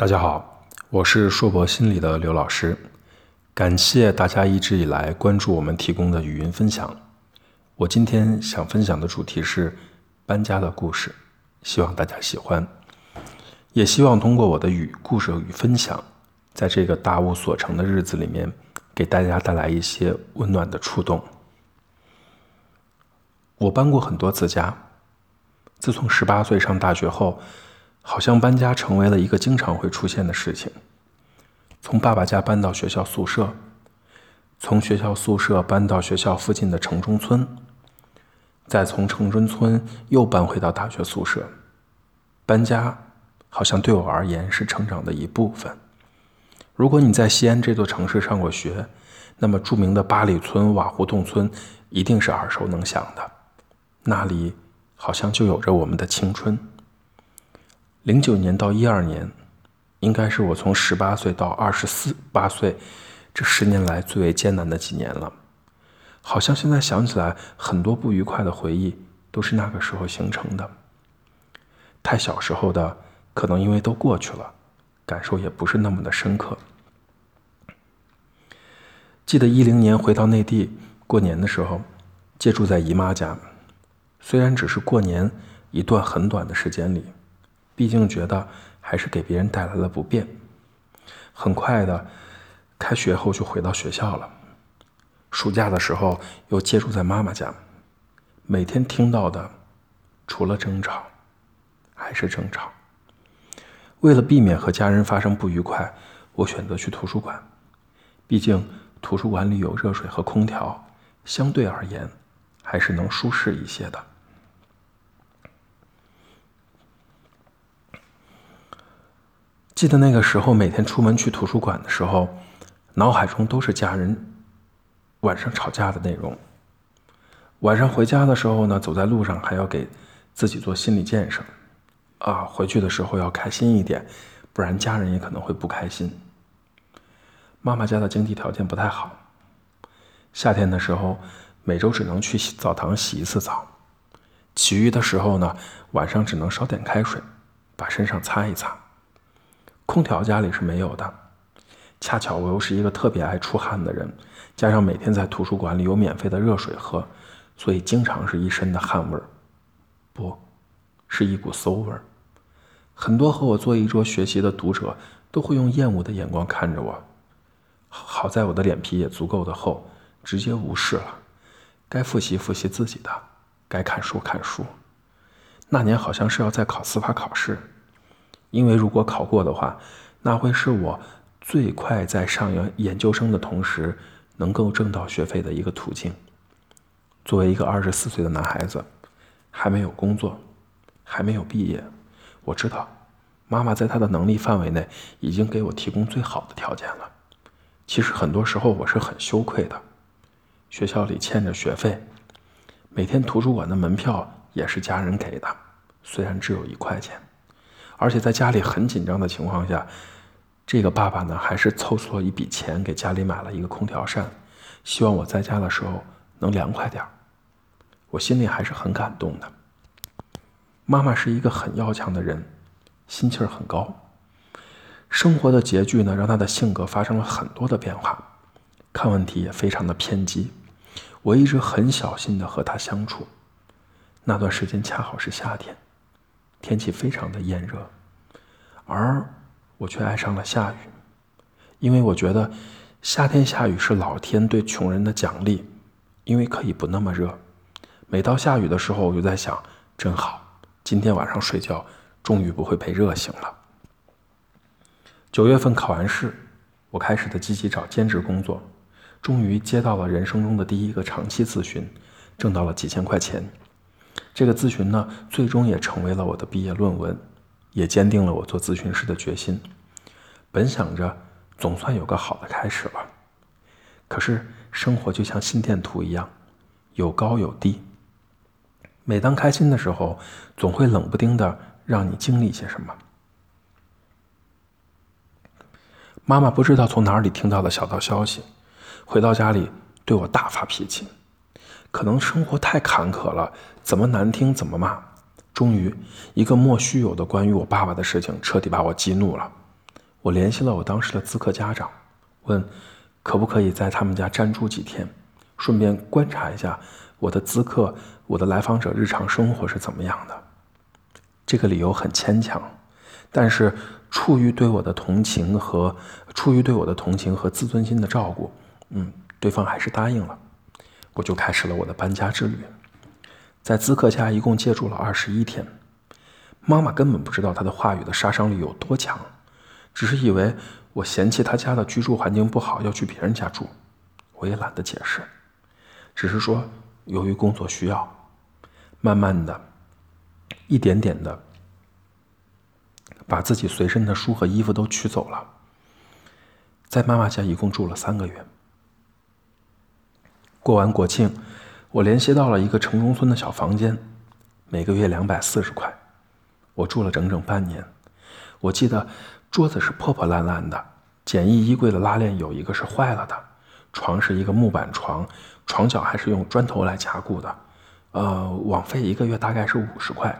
大家好，我是硕博心理的刘老师，感谢大家一直以来关注我们提供的语音分享。我今天想分享的主题是搬家的故事，希望大家喜欢，也希望通过我的语故事与分享，在这个大无所成的日子里面，给大家带来一些温暖的触动。我搬过很多次家，自从十八岁上大学后。好像搬家成为了一个经常会出现的事情。从爸爸家搬到学校宿舍，从学校宿舍搬到学校附近的城中村，再从城中村又搬回到大学宿舍。搬家好像对我而言是成长的一部分。如果你在西安这座城市上过学，那么著名的八里村瓦胡同村一定是耳熟能详的。那里好像就有着我们的青春。零九年到一二年，应该是我从十八岁到二十四八岁这十年来最为艰难的几年了。好像现在想起来，很多不愉快的回忆都是那个时候形成的。太小时候的，可能因为都过去了，感受也不是那么的深刻。记得一零年回到内地过年的时候，借住在姨妈家，虽然只是过年一段很短的时间里。毕竟觉得还是给别人带来了不便。很快的，开学后就回到学校了。暑假的时候又借住在妈妈家，每天听到的除了争吵，还是争吵。为了避免和家人发生不愉快，我选择去图书馆。毕竟图书馆里有热水和空调，相对而言还是能舒适一些的。记得那个时候，每天出门去图书馆的时候，脑海中都是家人晚上吵架的内容。晚上回家的时候呢，走在路上还要给自己做心理建设，啊，回去的时候要开心一点，不然家人也可能会不开心。妈妈家的经济条件不太好，夏天的时候每周只能去洗澡堂洗一次澡，其余的时候呢，晚上只能烧点开水，把身上擦一擦。空调家里是没有的，恰巧我又是一个特别爱出汗的人，加上每天在图书馆里有免费的热水喝，所以经常是一身的汗味儿，不是一股馊味儿。很多和我坐一桌学习的读者都会用厌恶的眼光看着我，好在我的脸皮也足够的厚，直接无视了。该复习复习自己的，该看书看书。那年好像是要在考司法考试。因为如果考过的话，那会是我最快在上研研究生的同时能够挣到学费的一个途径。作为一个二十四岁的男孩子，还没有工作，还没有毕业，我知道妈妈在她的能力范围内已经给我提供最好的条件了。其实很多时候我是很羞愧的，学校里欠着学费，每天图书馆的门票也是家人给的，虽然只有一块钱。而且在家里很紧张的情况下，这个爸爸呢还是凑出了一笔钱给家里买了一个空调扇，希望我在家的时候能凉快点我心里还是很感动的。妈妈是一个很要强的人，心气儿很高。生活的拮据呢，让她的性格发生了很多的变化，看问题也非常的偏激。我一直很小心的和她相处。那段时间恰好是夏天。天气非常的炎热，而我却爱上了下雨，因为我觉得夏天下雨是老天对穷人的奖励，因为可以不那么热。每到下雨的时候，我就在想，真好，今天晚上睡觉终于不会被热醒了。九月份考完试，我开始的积极找兼职工作，终于接到了人生中的第一个长期咨询，挣到了几千块钱。这个咨询呢，最终也成为了我的毕业论文，也坚定了我做咨询师的决心。本想着总算有个好的开始了，可是生活就像心电图一样，有高有低。每当开心的时候，总会冷不丁的让你经历些什么。妈妈不知道从哪里听到了小道消息，回到家里对我大发脾气。可能生活太坎坷了，怎么难听怎么骂。终于，一个莫须有的关于我爸爸的事情彻底把我激怒了。我联系了我当时的咨客家长，问可不可以在他们家暂住几天，顺便观察一下我的咨客、我的来访者日常生活是怎么样的。这个理由很牵强，但是出于对我的同情和出于对我的同情和自尊心的照顾，嗯，对方还是答应了。我就开始了我的搬家之旅，在资客家一共借住了二十一天。妈妈根本不知道他的话语的杀伤力有多强。只是以为我嫌弃他家的居住环境不好，要去别人家住，我也懒得解释，只是说由于工作需要，慢慢的，一点点的，把自己随身的书和衣服都取走了，在妈妈家一共住了三个月。过完国庆，我联系到了一个城中村的小房间，每个月两百四十块，我住了整整半年，我记得。桌子是破破烂烂的，简易衣柜的拉链有一个是坏了的，床是一个木板床，床脚还是用砖头来加固的，呃，网费一个月大概是五十块。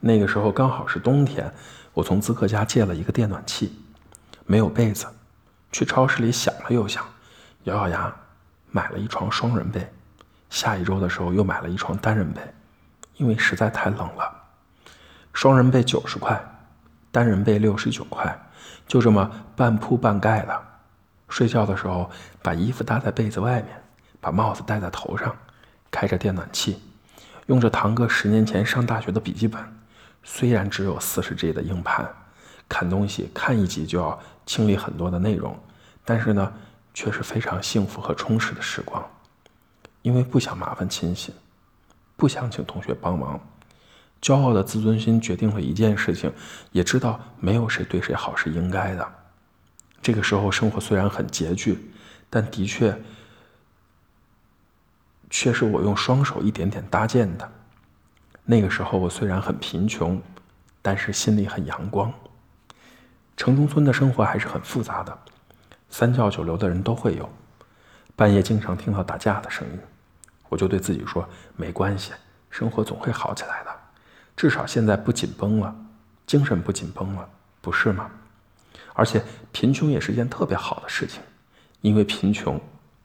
那个时候刚好是冬天，我从资客家借了一个电暖气，没有被子，去超市里想了又想，咬咬牙买了一床双人被，下一周的时候又买了一床单人被，因为实在太冷了，双人被九十块。单人被六十九块，就这么半铺半盖的。睡觉的时候，把衣服搭在被子外面，把帽子戴在头上，开着电暖气，用着堂哥十年前上大学的笔记本。虽然只有四十 G 的硬盘，看东西看一集就要清理很多的内容，但是呢，却是非常幸福和充实的时光。因为不想麻烦亲戚，不想请同学帮忙。骄傲的自尊心决定了一件事情，也知道没有谁对谁好是应该的。这个时候生活虽然很拮据，但的确却是我用双手一点点搭建的。那个时候我虽然很贫穷，但是心里很阳光。城中村的生活还是很复杂的，三教九流的人都会有，半夜经常听到打架的声音，我就对自己说没关系，生活总会好起来的。至少现在不紧绷了，精神不紧绷了，不是吗？而且贫穷也是件特别好的事情，因为贫穷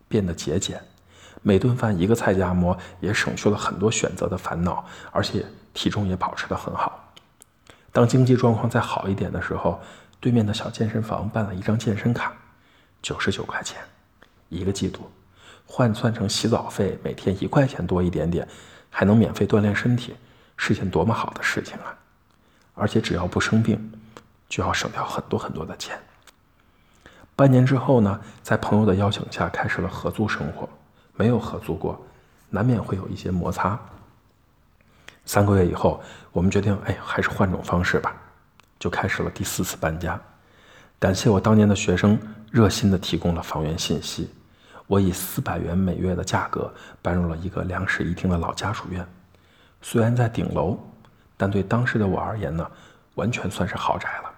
变得节俭，每顿饭一个菜夹馍也省去了很多选择的烦恼，而且体重也保持得很好。当经济状况再好一点的时候，对面的小健身房办了一张健身卡，九十九块钱一个季度，换算成洗澡费每天一块钱多一点点，还能免费锻炼身体。是件多么好的事情啊！而且只要不生病，就要省掉很多很多的钱。半年之后呢，在朋友的邀请下，开始了合租生活。没有合租过，难免会有一些摩擦。三个月以后，我们决定，哎，还是换种方式吧，就开始了第四次搬家。感谢我当年的学生热心的提供了房源信息，我以四百元每月的价格搬入了一个两室一厅的老家属院。虽然在顶楼，但对当时的我而言呢，完全算是豪宅了。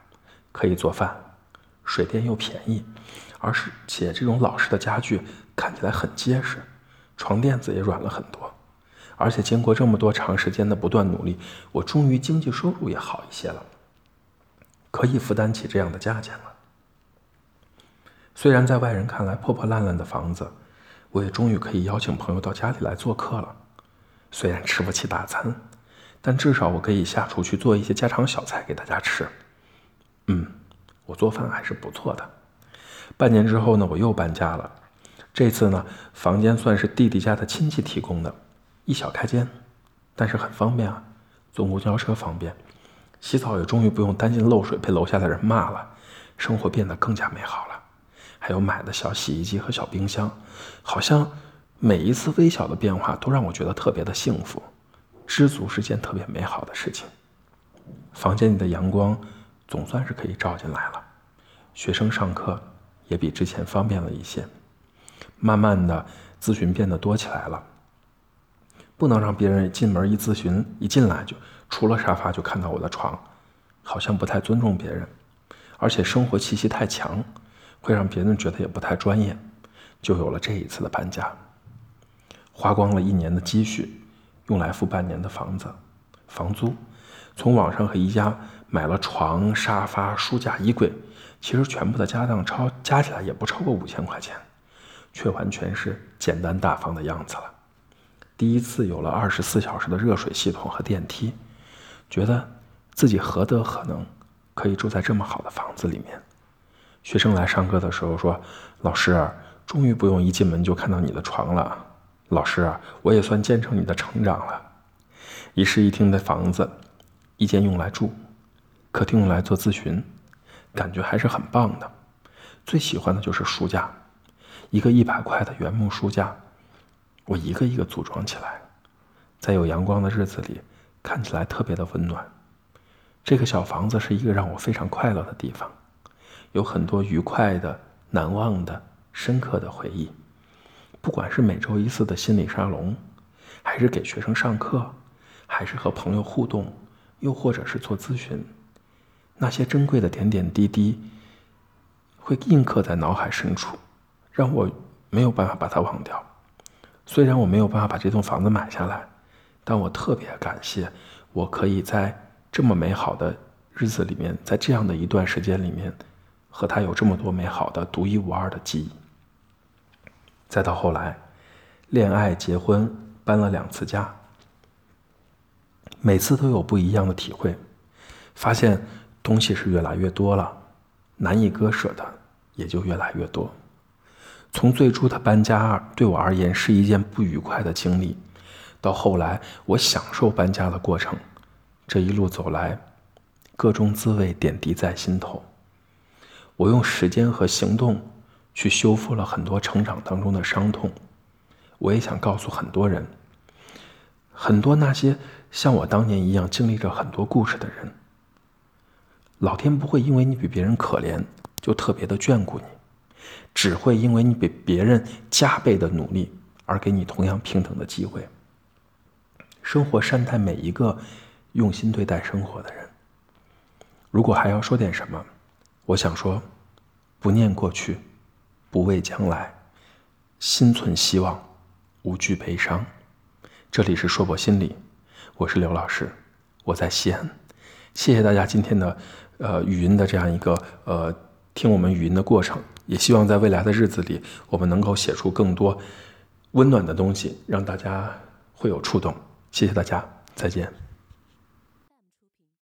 可以做饭，水电又便宜，而是且这种老式的家具看起来很结实，床垫子也软了很多。而且经过这么多长时间的不断努力，我终于经济收入也好一些了，可以负担起这样的价钱了。虽然在外人看来破破烂烂的房子，我也终于可以邀请朋友到家里来做客了。虽然吃不起大餐，但至少我可以下厨去做一些家常小菜给大家吃。嗯，我做饭还是不错的。半年之后呢，我又搬家了。这次呢，房间算是弟弟家的亲戚提供的，一小开间，但是很方便啊，坐公交车方便。洗澡也终于不用担心漏水被楼下的人骂了，生活变得更加美好了。还有买的小洗衣机和小冰箱，好像。每一次微小的变化都让我觉得特别的幸福，知足是件特别美好的事情。房间里的阳光总算是可以照进来了，学生上课也比之前方便了一些。慢慢的，咨询变得多起来了。不能让别人进门一咨询，一进来就除了沙发就看到我的床，好像不太尊重别人，而且生活气息太强，会让别人觉得也不太专业，就有了这一次的搬家。花光了一年的积蓄，用来付半年的房子房租，从网上和宜家买了床、沙发、书架、衣柜，其实全部的家当超加起来也不超过五千块钱，却完全是简单大方的样子了。第一次有了二十四小时的热水系统和电梯，觉得自己何德何能，可以住在这么好的房子里面。学生来上课的时候说：“老师，终于不用一进门就看到你的床了。”老师，我也算见证你的成长了。一室一厅的房子，一间用来住，客厅用来做咨询，感觉还是很棒的。最喜欢的就是书架，一个一百块的原木书架，我一个一个组装起来，在有阳光的日子里，看起来特别的温暖。这个小房子是一个让我非常快乐的地方。有很多愉快的、难忘的、深刻的回忆。不管是每周一次的心理沙龙，还是给学生上课，还是和朋友互动，又或者是做咨询，那些珍贵的点点滴滴，会印刻在脑海深处，让我没有办法把它忘掉。虽然我没有办法把这栋房子买下来，但我特别感谢，我可以在这么美好的日子里面，在这样的一段时间里面。和他有这么多美好的、独一无二的记忆。再到后来，恋爱、结婚，搬了两次家，每次都有不一样的体会，发现东西是越来越多了，难以割舍的也就越来越多。从最初的搬家对我而言是一件不愉快的经历，到后来我享受搬家的过程，这一路走来，各种滋味点滴在心头。我用时间和行动去修复了很多成长当中的伤痛。我也想告诉很多人，很多那些像我当年一样经历着很多故事的人，老天不会因为你比别人可怜就特别的眷顾你，只会因为你比别人加倍的努力而给你同样平等的机会。生活善待每一个用心对待生活的人。如果还要说点什么？我想说，不念过去，不畏将来，心存希望，无惧悲伤。这里是说博心理，我是刘老师，我在西安。谢谢大家今天的呃语音的这样一个呃听我们语音的过程，也希望在未来的日子里，我们能够写出更多温暖的东西，让大家会有触动。谢谢大家，再见。